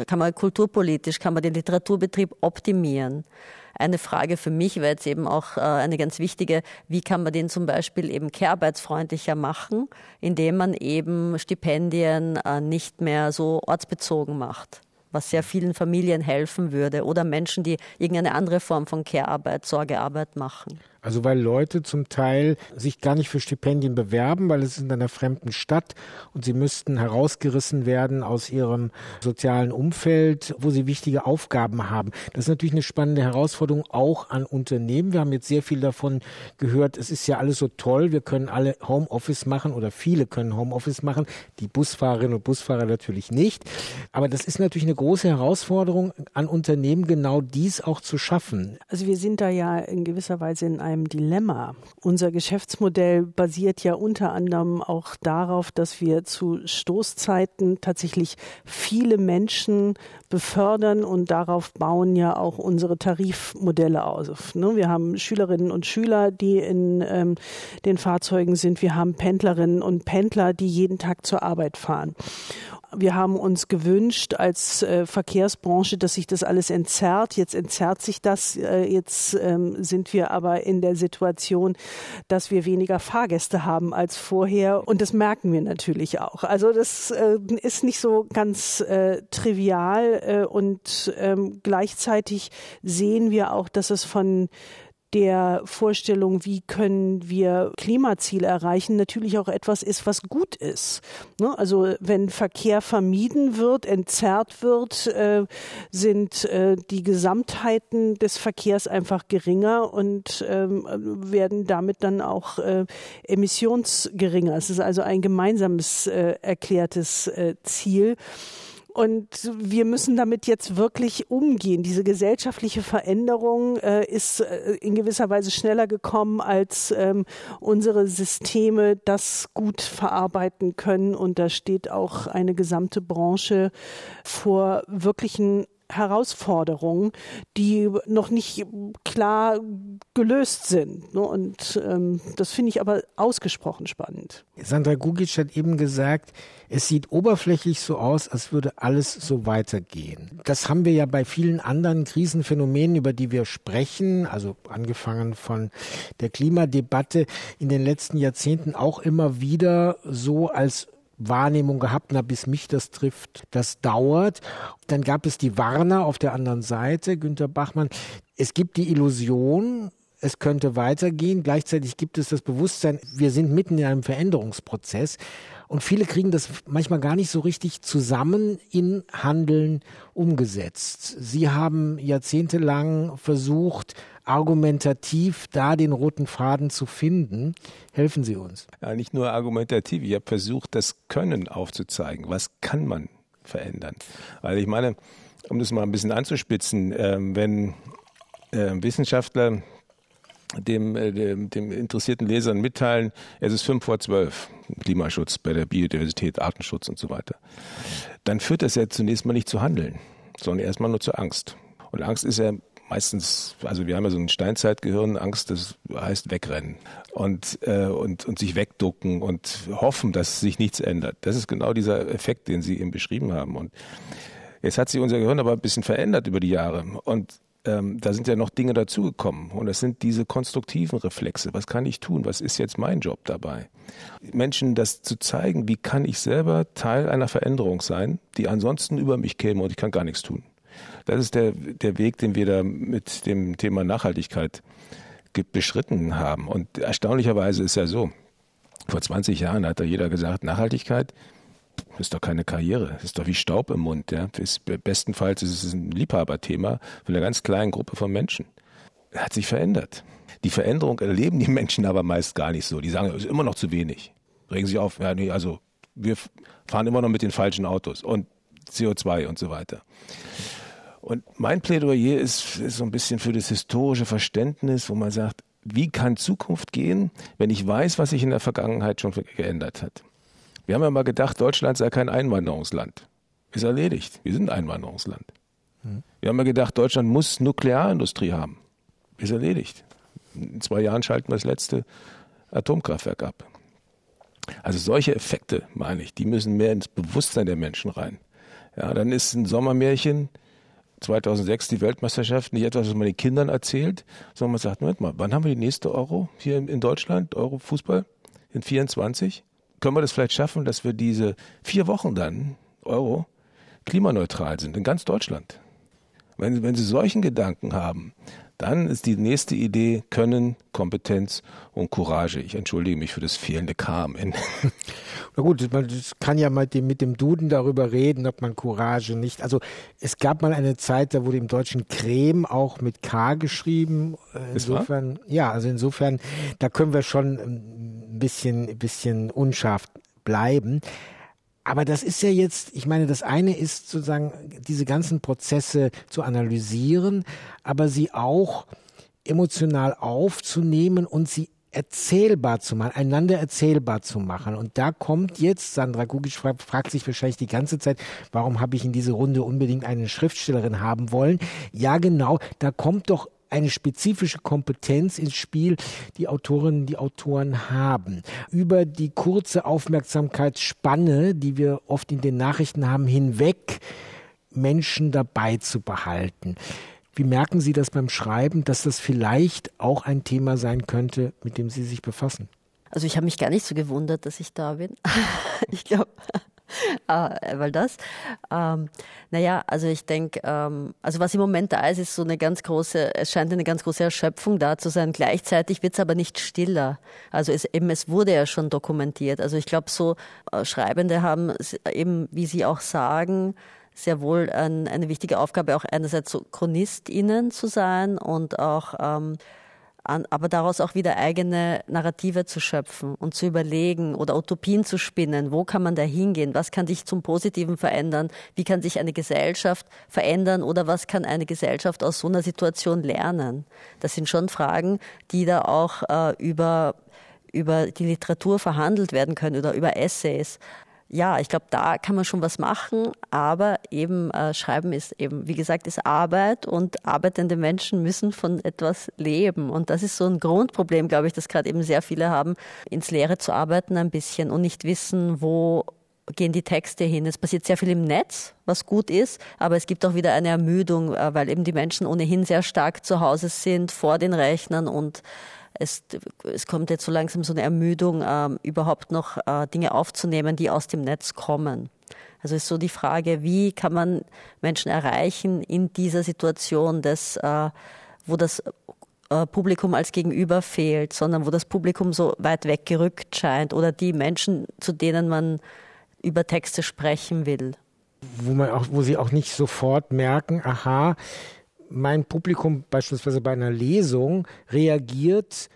Kann man kulturpolitisch, kann man den Literaturbetrieb optimieren? Eine Frage für mich wäre jetzt eben auch äh, eine ganz wichtige, wie kann man den zum Beispiel eben kehrarbeitsfreundlicher machen, indem man eben Stipendien äh, nicht mehr so ortsbezogen macht was sehr vielen Familien helfen würde oder Menschen, die irgendeine andere Form von Care-Arbeit, Sorgearbeit machen. Also weil Leute zum Teil sich gar nicht für Stipendien bewerben, weil es in einer fremden Stadt und sie müssten herausgerissen werden aus ihrem sozialen Umfeld, wo sie wichtige Aufgaben haben. Das ist natürlich eine spannende Herausforderung auch an Unternehmen. Wir haben jetzt sehr viel davon gehört, es ist ja alles so toll, wir können alle Homeoffice machen oder viele können Homeoffice machen, die Busfahrerinnen und Busfahrer natürlich nicht. Aber das ist natürlich eine große Herausforderung an Unternehmen, genau dies auch zu schaffen. Also wir sind da ja in gewisser Weise in einem einem Dilemma. Unser Geschäftsmodell basiert ja unter anderem auch darauf, dass wir zu Stoßzeiten tatsächlich viele Menschen befördern und darauf bauen ja auch unsere Tarifmodelle aus. Ne, wir haben Schülerinnen und Schüler, die in ähm, den Fahrzeugen sind. Wir haben Pendlerinnen und Pendler, die jeden Tag zur Arbeit fahren wir haben uns gewünscht als äh, Verkehrsbranche, dass sich das alles entzerrt. Jetzt entzerrt sich das. Äh, jetzt ähm, sind wir aber in der Situation, dass wir weniger Fahrgäste haben als vorher. Und das merken wir natürlich auch. Also das äh, ist nicht so ganz äh, trivial. Äh, und ähm, gleichzeitig sehen wir auch, dass es von der Vorstellung, wie können wir Klimaziele erreichen, natürlich auch etwas ist, was gut ist. Ne? Also wenn Verkehr vermieden wird, entzerrt wird, äh, sind äh, die Gesamtheiten des Verkehrs einfach geringer und ähm, werden damit dann auch äh, emissionsgeringer. Es ist also ein gemeinsames erklärtes Ziel. Und wir müssen damit jetzt wirklich umgehen. Diese gesellschaftliche Veränderung äh, ist äh, in gewisser Weise schneller gekommen, als ähm, unsere Systeme das gut verarbeiten können. Und da steht auch eine gesamte Branche vor wirklichen Herausforderungen, die noch nicht klar gelöst sind. Ne? Und ähm, das finde ich aber ausgesprochen spannend. Sandra Gugic hat eben gesagt, es sieht oberflächlich so aus, als würde alles so weitergehen. Das haben wir ja bei vielen anderen Krisenphänomenen, über die wir sprechen, also angefangen von der Klimadebatte in den letzten Jahrzehnten auch immer wieder so als Wahrnehmung gehabt, na, bis mich das trifft, das dauert. Dann gab es die Warner auf der anderen Seite, Günter Bachmann. Es gibt die Illusion, es könnte weitergehen. Gleichzeitig gibt es das Bewusstsein, wir sind mitten in einem Veränderungsprozess. Und viele kriegen das manchmal gar nicht so richtig zusammen in Handeln umgesetzt. Sie haben jahrzehntelang versucht, argumentativ da den roten Faden zu finden. Helfen Sie uns. Ja, nicht nur argumentativ. Ich habe versucht, das Können aufzuzeigen. Was kann man verändern? Weil ich meine, um das mal ein bisschen anzuspitzen, äh, wenn äh, Wissenschaftler dem, äh, dem, dem, interessierten Lesern mitteilen, es ist fünf vor zwölf, Klimaschutz bei der Biodiversität, Artenschutz und so weiter, dann führt das ja zunächst mal nicht zu Handeln, sondern erstmal nur zu Angst. Und Angst ist ja meistens, also wir haben ja so ein Steinzeitgehirn, Angst, das heißt wegrennen und, äh, und, und sich wegducken und hoffen, dass sich nichts ändert. Das ist genau dieser Effekt, den Sie eben beschrieben haben. Und jetzt hat sich unser Gehirn aber ein bisschen verändert über die Jahre. Und ähm, da sind ja noch Dinge dazugekommen. Und das sind diese konstruktiven Reflexe. Was kann ich tun? Was ist jetzt mein Job dabei? Menschen das zu zeigen, wie kann ich selber Teil einer Veränderung sein, die ansonsten über mich käme und ich kann gar nichts tun. Das ist der, der Weg, den wir da mit dem Thema Nachhaltigkeit beschritten haben. Und erstaunlicherweise ist ja so, vor 20 Jahren hat da jeder gesagt, Nachhaltigkeit ist doch keine Karriere, ist doch wie Staub im Mund. Ja? Ist, bestenfalls ist es ein Liebhaberthema von einer ganz kleinen Gruppe von Menschen. Hat sich verändert. Die Veränderung erleben die Menschen aber meist gar nicht so. Die sagen, es ist immer noch zu wenig. Regen sich auf, ja, nee, also wir fahren immer noch mit den falschen Autos und CO2 und so weiter. Und mein Plädoyer ist, ist so ein bisschen für das historische Verständnis, wo man sagt, wie kann Zukunft gehen, wenn ich weiß, was sich in der Vergangenheit schon geändert hat? Wir haben ja mal gedacht, Deutschland sei kein Einwanderungsland. Ist erledigt. Wir sind ein Einwanderungsland. Mhm. Wir haben ja gedacht, Deutschland muss Nuklearindustrie haben. Ist erledigt. In zwei Jahren schalten wir das letzte Atomkraftwerk ab. Also solche Effekte, meine ich, die müssen mehr ins Bewusstsein der Menschen rein. Ja, dann ist ein Sommermärchen 2006 die Weltmeisterschaft nicht etwas, was man den Kindern erzählt, sondern man sagt, Moment mal, wann haben wir die nächste Euro hier in Deutschland, Euro Fußball? In 24? können wir das vielleicht schaffen, dass wir diese vier Wochen dann, Euro, klimaneutral sind in ganz Deutschland. Wenn, wenn Sie solchen Gedanken haben, dann ist die nächste Idee Können, Kompetenz und Courage. Ich entschuldige mich für das fehlende K am Ende. Na gut, man kann ja mit dem, mit dem Duden darüber reden, ob man Courage nicht. Also es gab mal eine Zeit, da wurde im Deutschen Creme auch mit K geschrieben. Insofern, ja, also insofern, da können wir schon ein bisschen, ein bisschen unscharf bleiben. Aber das ist ja jetzt, ich meine, das eine ist sozusagen, diese ganzen Prozesse zu analysieren, aber sie auch emotional aufzunehmen und sie erzählbar zu machen, einander erzählbar zu machen. Und da kommt jetzt, Sandra Gugic fragt, fragt sich wahrscheinlich die ganze Zeit, warum habe ich in diese Runde unbedingt eine Schriftstellerin haben wollen? Ja, genau, da kommt doch eine spezifische Kompetenz ins Spiel, die Autorinnen, die Autoren haben. Über die kurze Aufmerksamkeitsspanne, die wir oft in den Nachrichten haben, hinweg Menschen dabei zu behalten. Wie merken Sie das beim Schreiben, dass das vielleicht auch ein Thema sein könnte, mit dem Sie sich befassen? Also ich habe mich gar nicht so gewundert, dass ich da bin. ich glaube, äh, weil das. Ähm, naja, also ich denke, ähm, also was im Moment da ist, ist so eine ganz große, es scheint eine ganz große Erschöpfung da zu sein. Gleichzeitig wird es aber nicht stiller. Also es eben, es wurde ja schon dokumentiert. Also ich glaube, so äh, Schreibende haben eben, wie Sie auch sagen, sehr wohl ein, eine wichtige Aufgabe, auch einerseits so ChronistInnen zu sein und auch ähm, aber daraus auch wieder eigene Narrative zu schöpfen und zu überlegen oder Utopien zu spinnen. Wo kann man da hingehen? Was kann sich zum Positiven verändern? Wie kann sich eine Gesellschaft verändern oder was kann eine Gesellschaft aus so einer Situation lernen? Das sind schon Fragen, die da auch äh, über, über die Literatur verhandelt werden können oder über Essays. Ja, ich glaube, da kann man schon was machen, aber eben äh, Schreiben ist eben, wie gesagt, ist Arbeit und arbeitende Menschen müssen von etwas leben. Und das ist so ein Grundproblem, glaube ich, das gerade eben sehr viele haben, ins Leere zu arbeiten ein bisschen und nicht wissen, wo gehen die Texte hin. Es passiert sehr viel im Netz, was gut ist, aber es gibt auch wieder eine Ermüdung, äh, weil eben die Menschen ohnehin sehr stark zu Hause sind, vor den Rechnern und es, es kommt jetzt so langsam so eine Ermüdung, äh, überhaupt noch äh, Dinge aufzunehmen, die aus dem Netz kommen. Also ist so die Frage, wie kann man Menschen erreichen in dieser Situation, des, äh, wo das äh, Publikum als Gegenüber fehlt, sondern wo das Publikum so weit weggerückt scheint oder die Menschen, zu denen man über Texte sprechen will. Wo, man auch, wo sie auch nicht sofort merken, aha, mein Publikum beispielsweise bei einer Lesung reagiert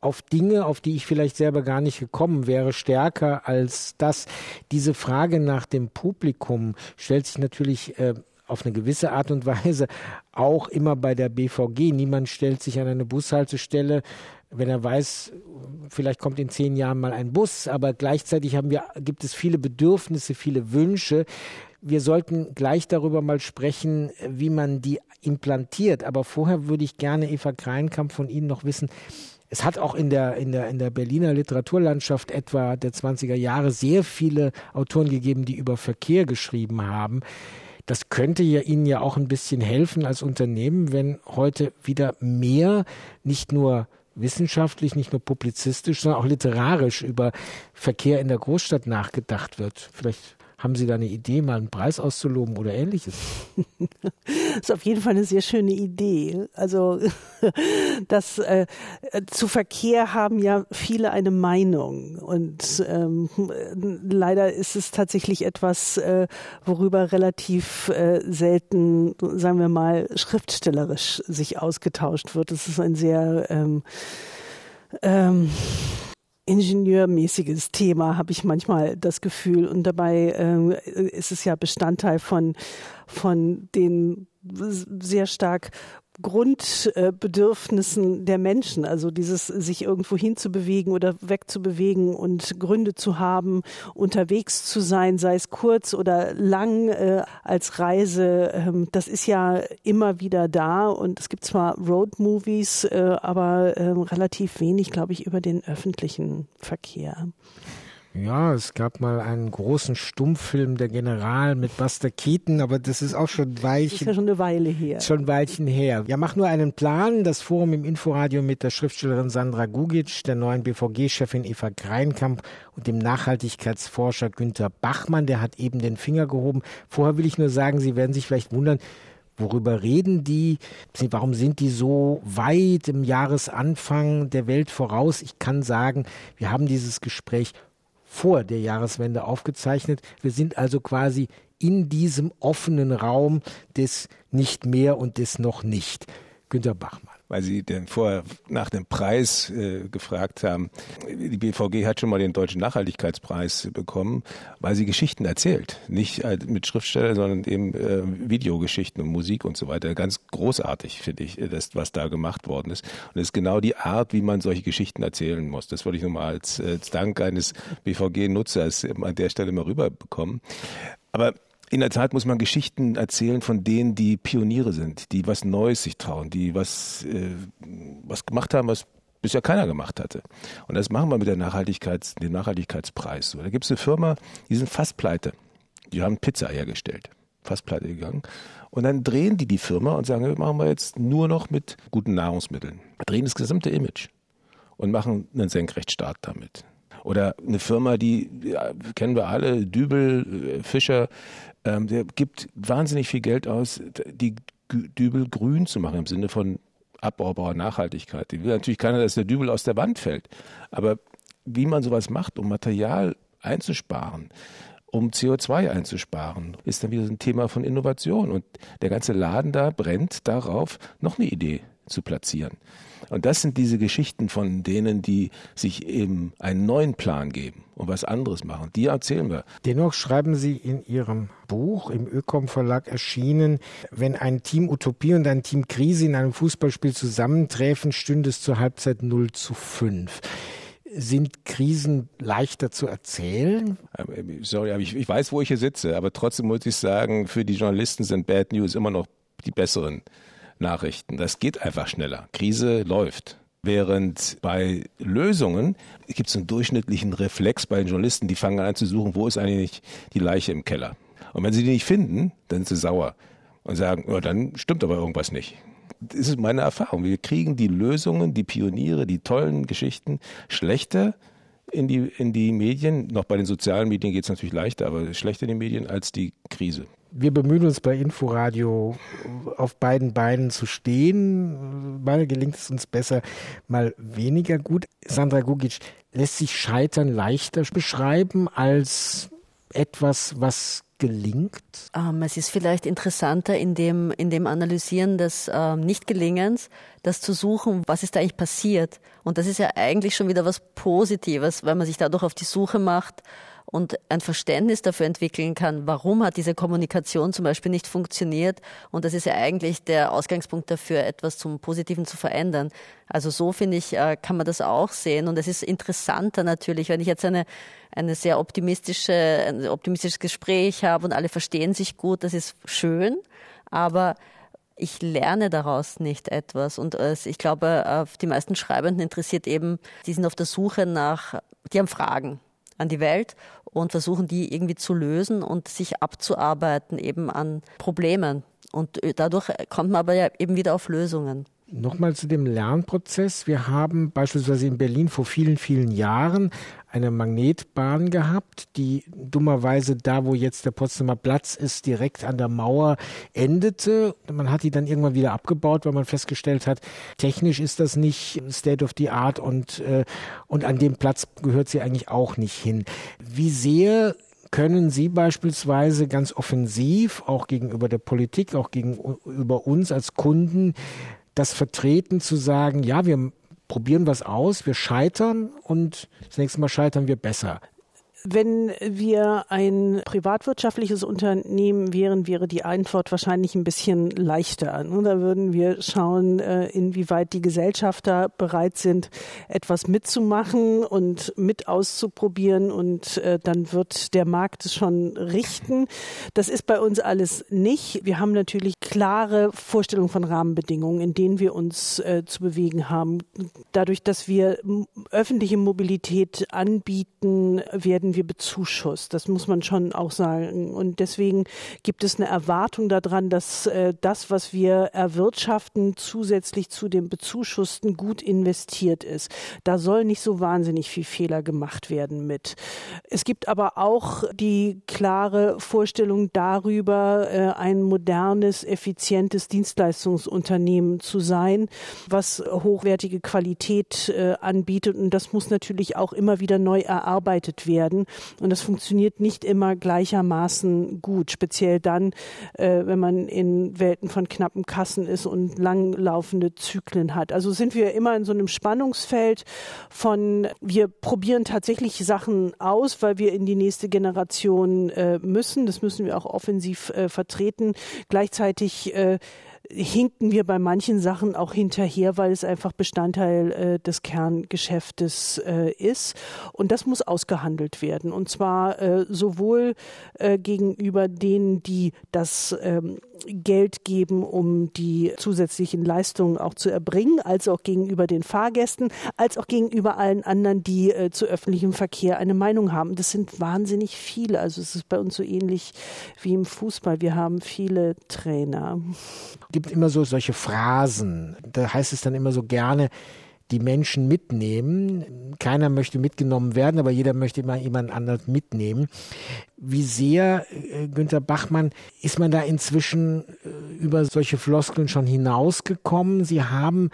auf Dinge, auf die ich vielleicht selber gar nicht gekommen wäre, stärker als das. Diese Frage nach dem Publikum stellt sich natürlich äh, auf eine gewisse Art und Weise auch immer bei der BVG. Niemand stellt sich an eine Bushaltestelle, wenn er weiß, vielleicht kommt in zehn Jahren mal ein Bus, aber gleichzeitig haben wir, gibt es viele Bedürfnisse, viele Wünsche. Wir sollten gleich darüber mal sprechen, wie man die implantiert. Aber vorher würde ich gerne, Eva Kreinkamp, von Ihnen noch wissen, es hat auch in der, in der, in der Berliner Literaturlandschaft etwa der 20er Jahre sehr viele Autoren gegeben, die über Verkehr geschrieben haben. Das könnte ja Ihnen ja auch ein bisschen helfen als Unternehmen, wenn heute wieder mehr, nicht nur wissenschaftlich, nicht nur publizistisch, sondern auch literarisch über Verkehr in der Großstadt nachgedacht wird. Vielleicht haben Sie da eine Idee, mal einen Preis auszuloben oder ähnliches? das ist auf jeden Fall eine sehr schöne Idee. Also das äh, zu Verkehr haben ja viele eine Meinung und ähm, leider ist es tatsächlich etwas, äh, worüber relativ äh, selten, sagen wir mal, schriftstellerisch sich ausgetauscht wird. Es ist ein sehr ähm, ähm, ingenieurmäßiges Thema, habe ich manchmal das Gefühl. Und dabei äh, ist es ja Bestandteil von, von den sehr stark Grundbedürfnissen der Menschen, also dieses sich irgendwo hinzubewegen oder wegzubewegen und Gründe zu haben, unterwegs zu sein, sei es kurz oder lang äh, als Reise, ähm, das ist ja immer wieder da und es gibt zwar Road-Movies, äh, aber äh, relativ wenig, glaube ich, über den öffentlichen Verkehr. Ja, es gab mal einen großen Stummfilm, Der General mit Buster Keaton, aber das ist auch schon Weilchen. Das ist ja schon eine Weile her. Schon Weilchen her. Ja, mach nur einen Plan. Das Forum im Inforadio mit der Schriftstellerin Sandra Gugic, der neuen BVG-Chefin Eva Kreinkamp und dem Nachhaltigkeitsforscher Günther Bachmann, der hat eben den Finger gehoben. Vorher will ich nur sagen, Sie werden sich vielleicht wundern, Worüber reden die? Warum sind die so weit im Jahresanfang der Welt voraus? Ich kann sagen, wir haben dieses Gespräch vor der Jahreswende aufgezeichnet. Wir sind also quasi in diesem offenen Raum des nicht mehr und des noch nicht. Günter Bachmann weil Sie denn vorher nach dem Preis äh, gefragt haben. Die BVG hat schon mal den Deutschen Nachhaltigkeitspreis bekommen, weil sie Geschichten erzählt. Nicht äh, mit Schriftstellern, sondern eben äh, Videogeschichten und Musik und so weiter. Ganz großartig, finde ich, das, was da gemacht worden ist. Und es ist genau die Art, wie man solche Geschichten erzählen muss. Das würde ich nur mal als, als Dank eines BVG-Nutzers an der Stelle mal rüberbekommen. Aber in der Tat muss man Geschichten erzählen von denen, die Pioniere sind, die was Neues sich trauen, die was, äh, was gemacht haben, was bisher keiner gemacht hatte. Und das machen wir mit der Nachhaltigkeits, dem Nachhaltigkeitspreis. So, da gibt es eine Firma, die sind fast pleite. Die haben Pizza hergestellt. Fast pleite gegangen. Und dann drehen die die Firma und sagen, wir machen wir jetzt nur noch mit guten Nahrungsmitteln. Drehen das gesamte Image und machen einen Senkrechtstart damit. Oder eine Firma, die ja, kennen wir alle, Dübel, äh, Fischer, ähm, der gibt wahnsinnig viel Geld aus, die Dübel grün zu machen im Sinne von abbaubarer Nachhaltigkeit. Die will natürlich keiner, dass der Dübel aus der Wand fällt. Aber wie man sowas macht, um Material einzusparen, um CO2 einzusparen, ist dann wieder ein Thema von Innovation. Und der ganze Laden da brennt darauf, noch eine Idee zu platzieren. Und das sind diese Geschichten von denen, die sich eben einen neuen Plan geben und was anderes machen. Die erzählen wir. Dennoch schreiben Sie in Ihrem Buch im Ökom Verlag erschienen, wenn ein Team Utopie und ein Team Krise in einem Fußballspiel zusammentreffen, stünde es zur Halbzeit 0 zu 5. Sind Krisen leichter zu erzählen? Ähm, sorry, aber ich, ich weiß, wo ich hier sitze, aber trotzdem muss ich sagen, für die Journalisten sind Bad News immer noch die besseren Nachrichten. Das geht einfach schneller. Krise läuft. Während bei Lösungen gibt es einen durchschnittlichen Reflex bei den Journalisten, die fangen an zu suchen, wo ist eigentlich die Leiche im Keller. Und wenn sie die nicht finden, dann sind sie sauer und sagen, ja, dann stimmt aber irgendwas nicht. Das ist meine Erfahrung. Wir kriegen die Lösungen, die Pioniere, die tollen Geschichten schlechter in die, in die Medien. Noch bei den sozialen Medien geht es natürlich leichter, aber schlechter in die Medien als die Krise. Wir bemühen uns bei Inforadio auf beiden Beinen zu stehen. Mal gelingt es uns besser, mal weniger gut. Sandra Gugic, lässt sich Scheitern leichter beschreiben als etwas, was gelingt? Ähm, es ist vielleicht interessanter in dem, in dem Analysieren des ähm, Nichtgelingens, das zu suchen, was ist da eigentlich passiert. Und das ist ja eigentlich schon wieder was Positives, weil man sich dadurch auf die Suche macht und ein Verständnis dafür entwickeln kann, warum hat diese Kommunikation zum Beispiel nicht funktioniert. Und das ist ja eigentlich der Ausgangspunkt dafür, etwas zum Positiven zu verändern. Also so finde ich, äh, kann man das auch sehen. Und es ist interessanter natürlich, wenn ich jetzt eine, eine sehr optimistische, ein optimistisches Gespräch habe und alle verstehen sich gut, das ist schön. Aber ich lerne daraus nicht etwas. Und ich glaube, die meisten Schreibenden interessiert eben, die sind auf der Suche nach, die haben Fragen an die Welt und versuchen die irgendwie zu lösen und sich abzuarbeiten eben an Problemen. Und dadurch kommt man aber ja eben wieder auf Lösungen. Nochmal zu dem Lernprozess. Wir haben beispielsweise in Berlin vor vielen, vielen Jahren eine Magnetbahn gehabt, die dummerweise da, wo jetzt der Potsdamer Platz ist, direkt an der Mauer endete. Man hat die dann irgendwann wieder abgebaut, weil man festgestellt hat, technisch ist das nicht State of the Art und, äh, und an dem Platz gehört sie eigentlich auch nicht hin. Wie sehr können Sie beispielsweise ganz offensiv auch gegenüber der Politik, auch gegenüber uns als Kunden das vertreten zu sagen, ja, wir probieren was aus, wir scheitern und das nächste Mal scheitern wir besser. Wenn wir ein privatwirtschaftliches Unternehmen wären, wäre die Antwort wahrscheinlich ein bisschen leichter. Ne, da würden wir schauen, äh, inwieweit die Gesellschafter bereit sind, etwas mitzumachen und mit auszuprobieren und äh, dann wird der Markt es schon richten. Das ist bei uns alles nicht. Wir haben natürlich klare Vorstellungen von Rahmenbedingungen, in denen wir uns äh, zu bewegen haben. Dadurch, dass wir öffentliche Mobilität anbieten, werden werden wir bezuschusst. Das muss man schon auch sagen. Und deswegen gibt es eine Erwartung daran, dass äh, das, was wir erwirtschaften, zusätzlich zu dem Bezuschussten gut investiert ist. Da soll nicht so wahnsinnig viel Fehler gemacht werden mit. Es gibt aber auch die klare Vorstellung darüber, äh, ein modernes, effizientes Dienstleistungsunternehmen zu sein, was hochwertige Qualität äh, anbietet. Und das muss natürlich auch immer wieder neu erarbeitet werden werden. Und das funktioniert nicht immer gleichermaßen gut, speziell dann, äh, wenn man in Welten von knappen Kassen ist und langlaufende Zyklen hat. Also sind wir immer in so einem Spannungsfeld von, wir probieren tatsächlich Sachen aus, weil wir in die nächste Generation äh, müssen. Das müssen wir auch offensiv äh, vertreten. Gleichzeitig äh, hinken wir bei manchen Sachen auch hinterher, weil es einfach Bestandteil äh, des Kerngeschäftes äh, ist. Und das muss ausgehandelt werden. Und zwar äh, sowohl äh, gegenüber denen, die das ähm, Geld geben, um die zusätzlichen Leistungen auch zu erbringen, als auch gegenüber den Fahrgästen, als auch gegenüber allen anderen, die äh, zu öffentlichem Verkehr eine Meinung haben. Das sind wahnsinnig viele. Also es ist bei uns so ähnlich wie im Fußball. Wir haben viele Trainer. Es gibt immer so solche Phrasen. Da heißt es dann immer so gerne, die Menschen mitnehmen. Keiner möchte mitgenommen werden, aber jeder möchte immer jemand anderen mitnehmen. Wie sehr, äh, Günter Bachmann, ist man da inzwischen äh, über solche Floskeln schon hinausgekommen? Sie haben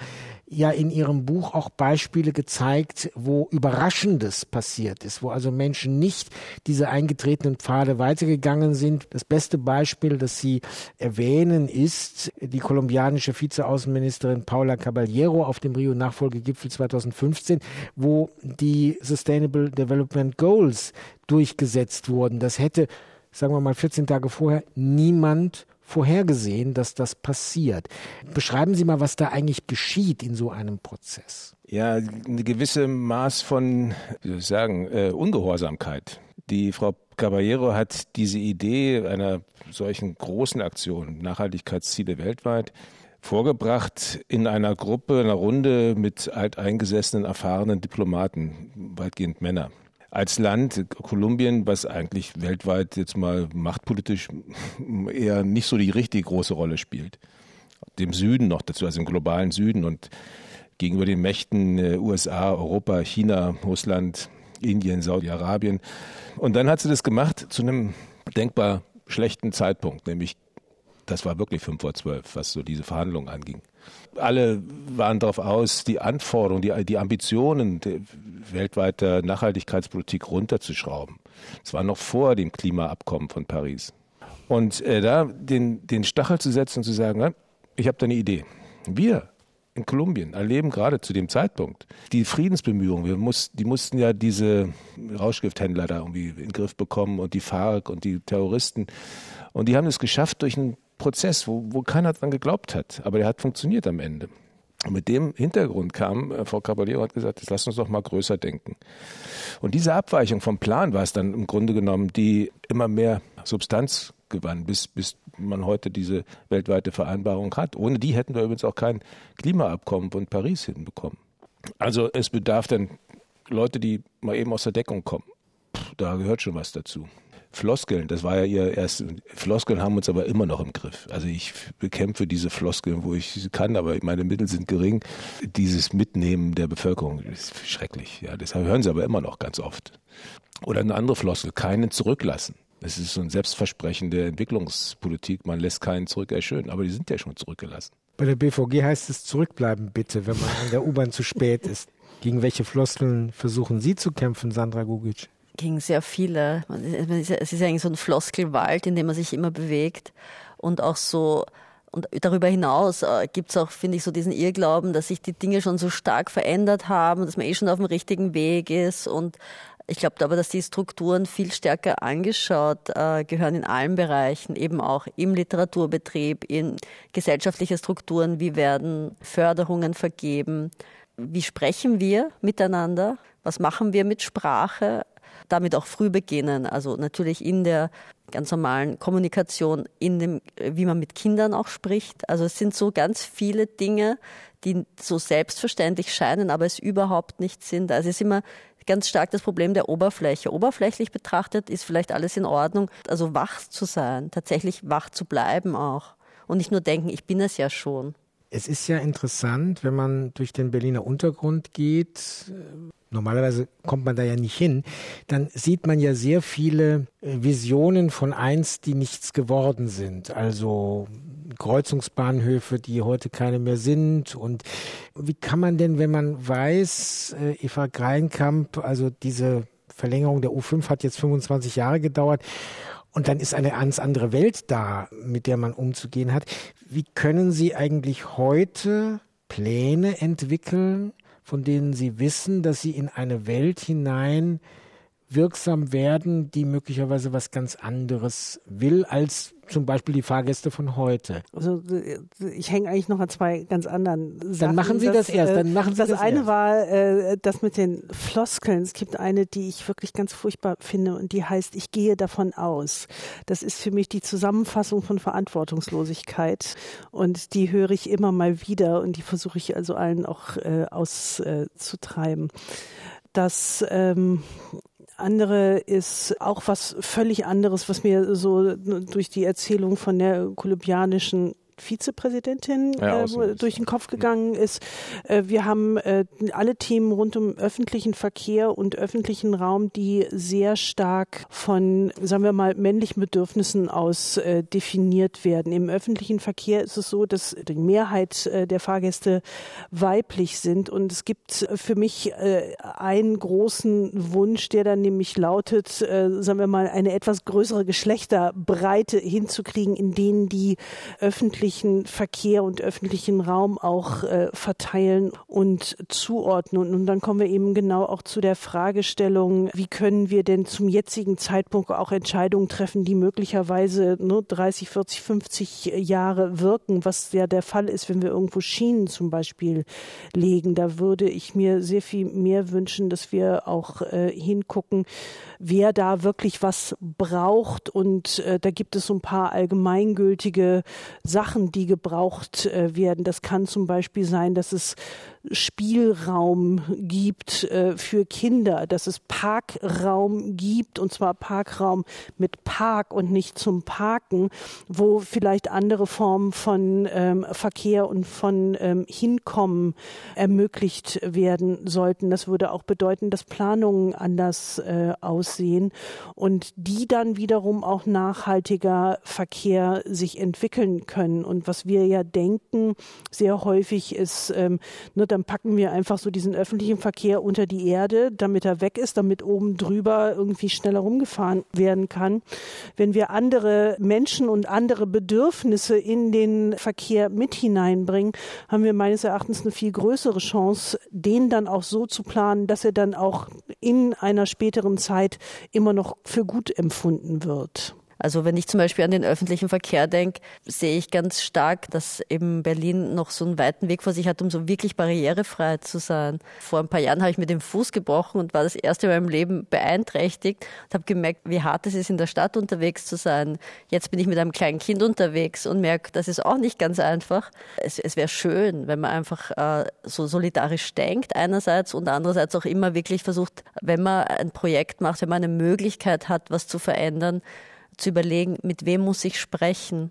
ja in Ihrem Buch auch Beispiele gezeigt, wo Überraschendes passiert ist, wo also Menschen nicht diese eingetretenen Pfade weitergegangen sind. Das beste Beispiel, das Sie erwähnen, ist die kolumbianische Vizeaußenministerin Paula Caballero auf dem Rio-Nachfolgegipfel 2015, wo die Sustainable Development Goals durchgesetzt wurden. Das hätte, sagen wir mal, 14 Tage vorher niemand vorhergesehen, dass das passiert. Beschreiben Sie mal, was da eigentlich geschieht in so einem Prozess. Ja, eine gewisse Maß von, wie soll ich sagen, äh, Ungehorsamkeit. Die Frau Caballero hat diese Idee einer solchen großen Aktion, Nachhaltigkeitsziele weltweit, vorgebracht in einer Gruppe, einer Runde mit alteingesessenen, erfahrenen Diplomaten, weitgehend Männer. Als Land, Kolumbien, was eigentlich weltweit jetzt mal machtpolitisch eher nicht so die richtig große Rolle spielt. Dem Süden noch dazu, also im globalen Süden und gegenüber den Mächten äh, USA, Europa, China, Russland, Indien, Saudi-Arabien. Und dann hat sie das gemacht zu einem denkbar schlechten Zeitpunkt, nämlich das war wirklich fünf vor zwölf, was so diese Verhandlungen anging. Alle waren darauf aus, die Anforderungen, die, die Ambitionen weltweiter Nachhaltigkeitspolitik runterzuschrauben. Das war noch vor dem Klimaabkommen von Paris. Und äh, da den, den Stachel zu setzen und zu sagen, ich habe da eine Idee. Wir in Kolumbien erleben gerade zu dem Zeitpunkt die Friedensbemühungen. Wir muss, die mussten ja diese Rauschgifthändler da irgendwie in den Griff bekommen und die FARC und die Terroristen. Und die haben es geschafft durch einen Prozess, wo, wo keiner dran geglaubt hat. Aber der hat funktioniert am Ende. Und mit dem Hintergrund kam äh, Frau Caballero hat gesagt, jetzt lass uns doch mal größer denken. Und diese Abweichung vom Plan war es dann im Grunde genommen, die immer mehr Substanz gewann, bis, bis man heute diese weltweite Vereinbarung hat. Ohne die hätten wir übrigens auch kein Klimaabkommen von Paris hinbekommen. Also es bedarf dann Leute, die mal eben aus der Deckung kommen. Puh, da gehört schon was dazu. Floskeln, das war ja ihr erst. Floskeln haben uns aber immer noch im Griff. Also ich bekämpfe diese Floskeln, wo ich kann, aber meine Mittel sind gering. Dieses Mitnehmen der Bevölkerung ist schrecklich. Ja, deshalb hören sie aber immer noch ganz oft. Oder eine andere Floskel, keinen zurücklassen. Es ist so ein Selbstversprechen der Entwicklungspolitik, man lässt keinen zurück, er schön, aber die sind ja schon zurückgelassen. Bei der BVG heißt es zurückbleiben bitte, wenn man an der U-Bahn zu spät ist. Gegen welche Floskeln versuchen Sie zu kämpfen, Sandra Gugic? Gegen sehr viele. Es ist eigentlich so ein Floskelwald, in dem man sich immer bewegt. Und auch so und darüber hinaus äh, gibt es auch, finde ich, so diesen Irrglauben, dass sich die Dinge schon so stark verändert haben, dass man eh schon auf dem richtigen Weg ist. Und ich glaube aber, dass die Strukturen viel stärker angeschaut äh, gehören in allen Bereichen, eben auch im Literaturbetrieb, in gesellschaftliche Strukturen, wie werden Förderungen vergeben, wie sprechen wir miteinander, was machen wir mit Sprache, damit auch früh beginnen, also natürlich in der ganz normalen Kommunikation, in dem, wie man mit Kindern auch spricht. Also es sind so ganz viele Dinge, die so selbstverständlich scheinen, aber es überhaupt nicht sind. Also es ist immer ganz stark das Problem der Oberfläche. Oberflächlich betrachtet ist vielleicht alles in Ordnung. Also wach zu sein, tatsächlich wach zu bleiben auch. Und nicht nur denken, ich bin es ja schon. Es ist ja interessant, wenn man durch den Berliner Untergrund geht, normalerweise kommt man da ja nicht hin, dann sieht man ja sehr viele äh, Visionen von einst, die nichts geworden sind. Also Kreuzungsbahnhöfe, die heute keine mehr sind. Und wie kann man denn, wenn man weiß, äh, Eva Greinkamp, also diese Verlängerung der U5 hat jetzt 25 Jahre gedauert, und dann ist eine ganz andere Welt da, mit der man umzugehen hat. Wie können Sie eigentlich heute Pläne entwickeln, von denen Sie wissen, dass Sie in eine Welt hinein wirksam werden, die möglicherweise was ganz anderes will als zum Beispiel die Fahrgäste von heute. Also ich hänge eigentlich noch an zwei ganz anderen Sachen. Dann machen Sie das, das erst. Dann machen Sie das, das eine erst. war äh, das mit den Floskeln. Es gibt eine, die ich wirklich ganz furchtbar finde und die heißt, ich gehe davon aus. Das ist für mich die Zusammenfassung von Verantwortungslosigkeit und die höre ich immer mal wieder und die versuche ich also allen auch äh, auszutreiben. Äh, das ähm, andere ist auch was völlig anderes, was mir so durch die Erzählung von der kolumbianischen Vizepräsidentin ja, äh, durch den Kopf gegangen ist. Äh, wir haben äh, alle Themen rund um öffentlichen Verkehr und öffentlichen Raum, die sehr stark von, sagen wir mal, männlichen Bedürfnissen aus äh, definiert werden. Im öffentlichen Verkehr ist es so, dass die Mehrheit äh, der Fahrgäste weiblich sind und es gibt für mich äh, einen großen Wunsch, der dann nämlich lautet, sagen wir mal, eine etwas größere Geschlechterbreite hinzukriegen, in denen die öffentlichen öffentlichen Verkehr und öffentlichen Raum auch äh, verteilen und zuordnen. Und dann kommen wir eben genau auch zu der Fragestellung, wie können wir denn zum jetzigen Zeitpunkt auch Entscheidungen treffen, die möglicherweise nur 30, 40, 50 Jahre wirken, was ja der Fall ist, wenn wir irgendwo Schienen zum Beispiel legen. Da würde ich mir sehr viel mehr wünschen, dass wir auch äh, hingucken, wer da wirklich was braucht. Und äh, da gibt es so ein paar allgemeingültige Sachen, die gebraucht äh, werden. Das kann zum Beispiel sein, dass es Spielraum gibt äh, für Kinder, dass es Parkraum gibt, und zwar Parkraum mit Park und nicht zum Parken, wo vielleicht andere Formen von ähm, Verkehr und von ähm, Hinkommen ermöglicht werden sollten. Das würde auch bedeuten, dass Planungen anders äh, aussehen und die dann wiederum auch nachhaltiger Verkehr sich entwickeln können. Und was wir ja denken, sehr häufig ist, ähm, ne, dann packen wir einfach so diesen öffentlichen Verkehr unter die Erde, damit er weg ist, damit oben drüber irgendwie schneller rumgefahren werden kann. Wenn wir andere Menschen und andere Bedürfnisse in den Verkehr mit hineinbringen, haben wir meines Erachtens eine viel größere Chance, den dann auch so zu planen, dass er dann auch in einer späteren Zeit immer noch für gut empfunden wird. Also wenn ich zum Beispiel an den öffentlichen Verkehr denke, sehe ich ganz stark, dass eben Berlin noch so einen weiten Weg vor sich hat, um so wirklich barrierefrei zu sein. Vor ein paar Jahren habe ich mir den Fuß gebrochen und war das erste Mal im Leben beeinträchtigt und habe gemerkt, wie hart es ist, in der Stadt unterwegs zu sein. Jetzt bin ich mit einem kleinen Kind unterwegs und merke, das ist auch nicht ganz einfach. Es, es wäre schön, wenn man einfach äh, so solidarisch denkt einerseits und andererseits auch immer wirklich versucht, wenn man ein Projekt macht, wenn man eine Möglichkeit hat, was zu verändern, zu überlegen, mit wem muss ich sprechen.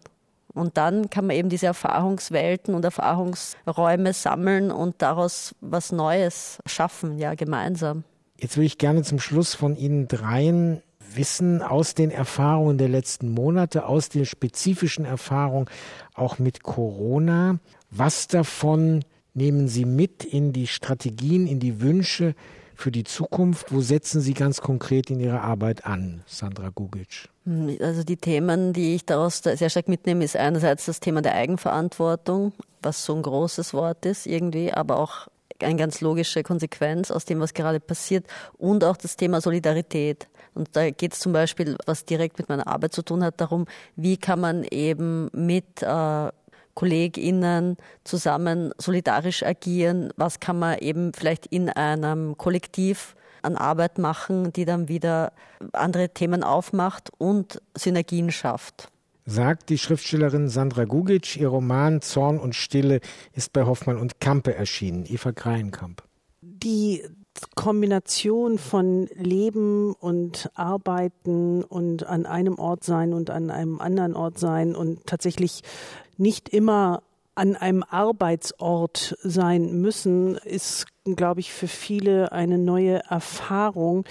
Und dann kann man eben diese Erfahrungswelten und Erfahrungsräume sammeln und daraus was Neues schaffen, ja, gemeinsam. Jetzt würde ich gerne zum Schluss von Ihnen dreien wissen, aus den Erfahrungen der letzten Monate, aus den spezifischen Erfahrungen auch mit Corona, was davon nehmen Sie mit in die Strategien, in die Wünsche für die Zukunft? Wo setzen Sie ganz konkret in Ihrer Arbeit an, Sandra Gugic? Also die Themen, die ich daraus sehr stark mitnehme, ist einerseits das Thema der Eigenverantwortung, was so ein großes Wort ist irgendwie, aber auch eine ganz logische Konsequenz aus dem, was gerade passiert und auch das Thema Solidarität. Und da geht es zum Beispiel, was direkt mit meiner Arbeit zu tun hat, darum, wie kann man eben mit äh, KollegInnen zusammen solidarisch agieren? Was kann man eben vielleicht in einem Kollektiv an Arbeit machen, die dann wieder andere Themen aufmacht und Synergien schafft? Sagt die Schriftstellerin Sandra Gugic, ihr Roman Zorn und Stille ist bei Hoffmann und Kampe erschienen. Eva Kreienkamp. Die Kombination von Leben und Arbeiten und an einem Ort sein und an einem anderen Ort sein und tatsächlich nicht immer an einem Arbeitsort sein müssen, ist, glaube ich, für viele eine neue Erfahrung,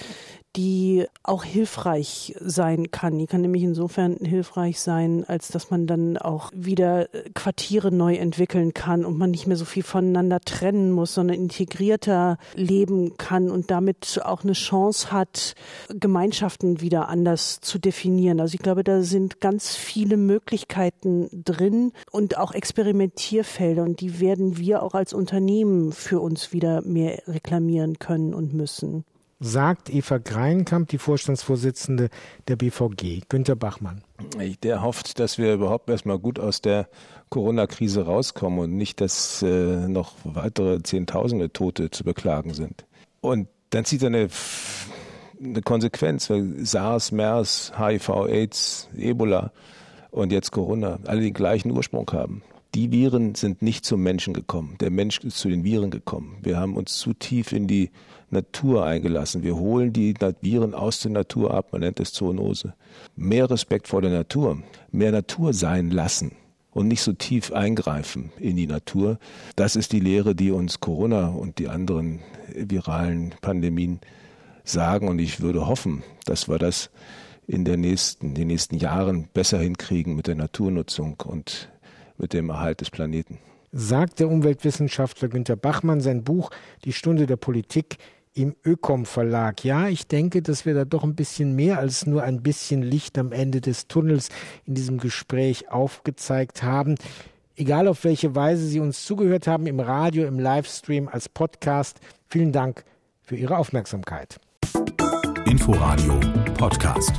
die auch hilfreich sein kann. Die kann nämlich insofern hilfreich sein, als dass man dann auch wieder Quartiere neu entwickeln kann und man nicht mehr so viel voneinander trennen muss, sondern integrierter leben kann und damit auch eine Chance hat, Gemeinschaften wieder anders zu definieren. Also ich glaube, da sind ganz viele Möglichkeiten drin und auch Experimentierfelder und die werden wir auch als Unternehmen für uns wieder mehr reklamieren können und müssen sagt Eva Greinkamp, die Vorstandsvorsitzende der BVG. Günter Bachmann. Der hofft, dass wir überhaupt erstmal gut aus der Corona-Krise rauskommen und nicht, dass äh, noch weitere Zehntausende Tote zu beklagen sind. Und dann zieht er eine, eine Konsequenz, weil SARS, MERS, HIV, AIDS, Ebola und jetzt Corona alle den gleichen Ursprung haben. Die Viren sind nicht zum Menschen gekommen. Der Mensch ist zu den Viren gekommen. Wir haben uns zu tief in die Natur eingelassen. Wir holen die Viren aus der Natur ab. Man nennt es Zoonose. Mehr Respekt vor der Natur. Mehr Natur sein lassen und nicht so tief eingreifen in die Natur. Das ist die Lehre, die uns Corona und die anderen viralen Pandemien sagen. Und ich würde hoffen, dass wir das in der nächsten, den nächsten Jahren besser hinkriegen mit der Naturnutzung und mit dem Erhalt des Planeten. Sagt der Umweltwissenschaftler Günter Bachmann sein Buch Die Stunde der Politik im Ökom Verlag. Ja, ich denke, dass wir da doch ein bisschen mehr als nur ein bisschen Licht am Ende des Tunnels in diesem Gespräch aufgezeigt haben. Egal auf welche Weise Sie uns zugehört haben, im Radio, im Livestream, als Podcast, vielen Dank für Ihre Aufmerksamkeit. Inforadio Podcast.